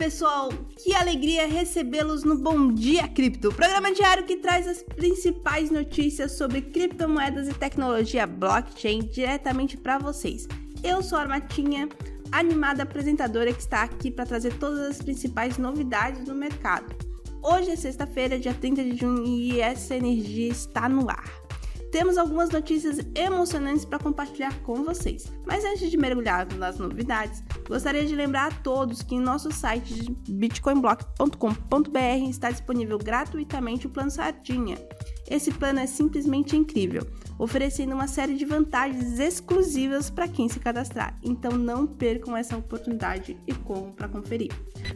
pessoal! Que alegria recebê-los no Bom Dia Cripto, programa diário que traz as principais notícias sobre criptomoedas e tecnologia blockchain diretamente para vocês. Eu sou a Armatinha, animada apresentadora que está aqui para trazer todas as principais novidades do mercado. Hoje é sexta-feira, dia 30 de junho, e essa energia está no ar temos algumas notícias emocionantes para compartilhar com vocês. Mas antes de mergulhar nas novidades, gostaria de lembrar a todos que em nosso site bitcoinblock.com.br está disponível gratuitamente o plano Sardinha. Esse plano é simplesmente incrível, oferecendo uma série de vantagens exclusivas para quem se cadastrar. Então não percam essa oportunidade e corram para conferir.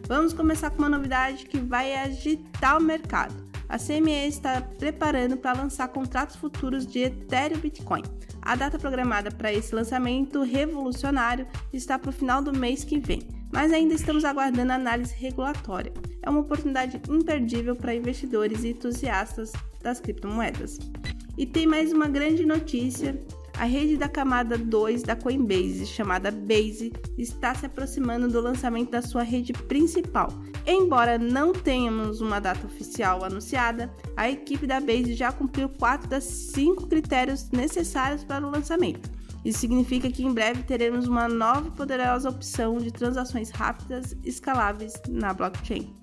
Vamos começar com uma novidade que vai agitar o mercado a CME está preparando para lançar contratos futuros de Ethereum Bitcoin. A data programada para esse lançamento revolucionário está para o final do mês que vem, mas ainda estamos aguardando a análise regulatória. É uma oportunidade imperdível para investidores e entusiastas das criptomoedas. E tem mais uma grande notícia a rede da camada 2 da Coinbase, chamada Base, está se aproximando do lançamento da sua rede principal. Embora não tenhamos uma data oficial anunciada, a equipe da Base já cumpriu quatro das cinco critérios necessários para o lançamento. Isso significa que em breve teremos uma nova e poderosa opção de transações rápidas escaláveis na blockchain.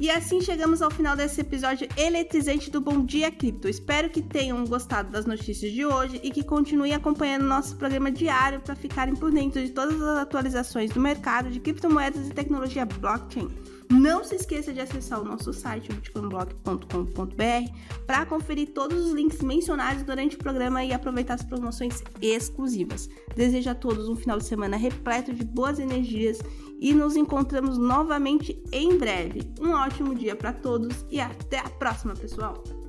E assim chegamos ao final desse episódio eletrizante do Bom Dia Cripto. Espero que tenham gostado das notícias de hoje e que continuem acompanhando nosso programa diário para ficarem por dentro de todas as atualizações do mercado de criptomoedas e tecnologia blockchain. Não se esqueça de acessar o nosso site, bitcoinblock.com.br, para conferir todos os links mencionados durante o programa e aproveitar as promoções exclusivas. Desejo a todos um final de semana repleto de boas energias e nos encontramos novamente em breve. Um ótimo dia para todos e até a próxima, pessoal!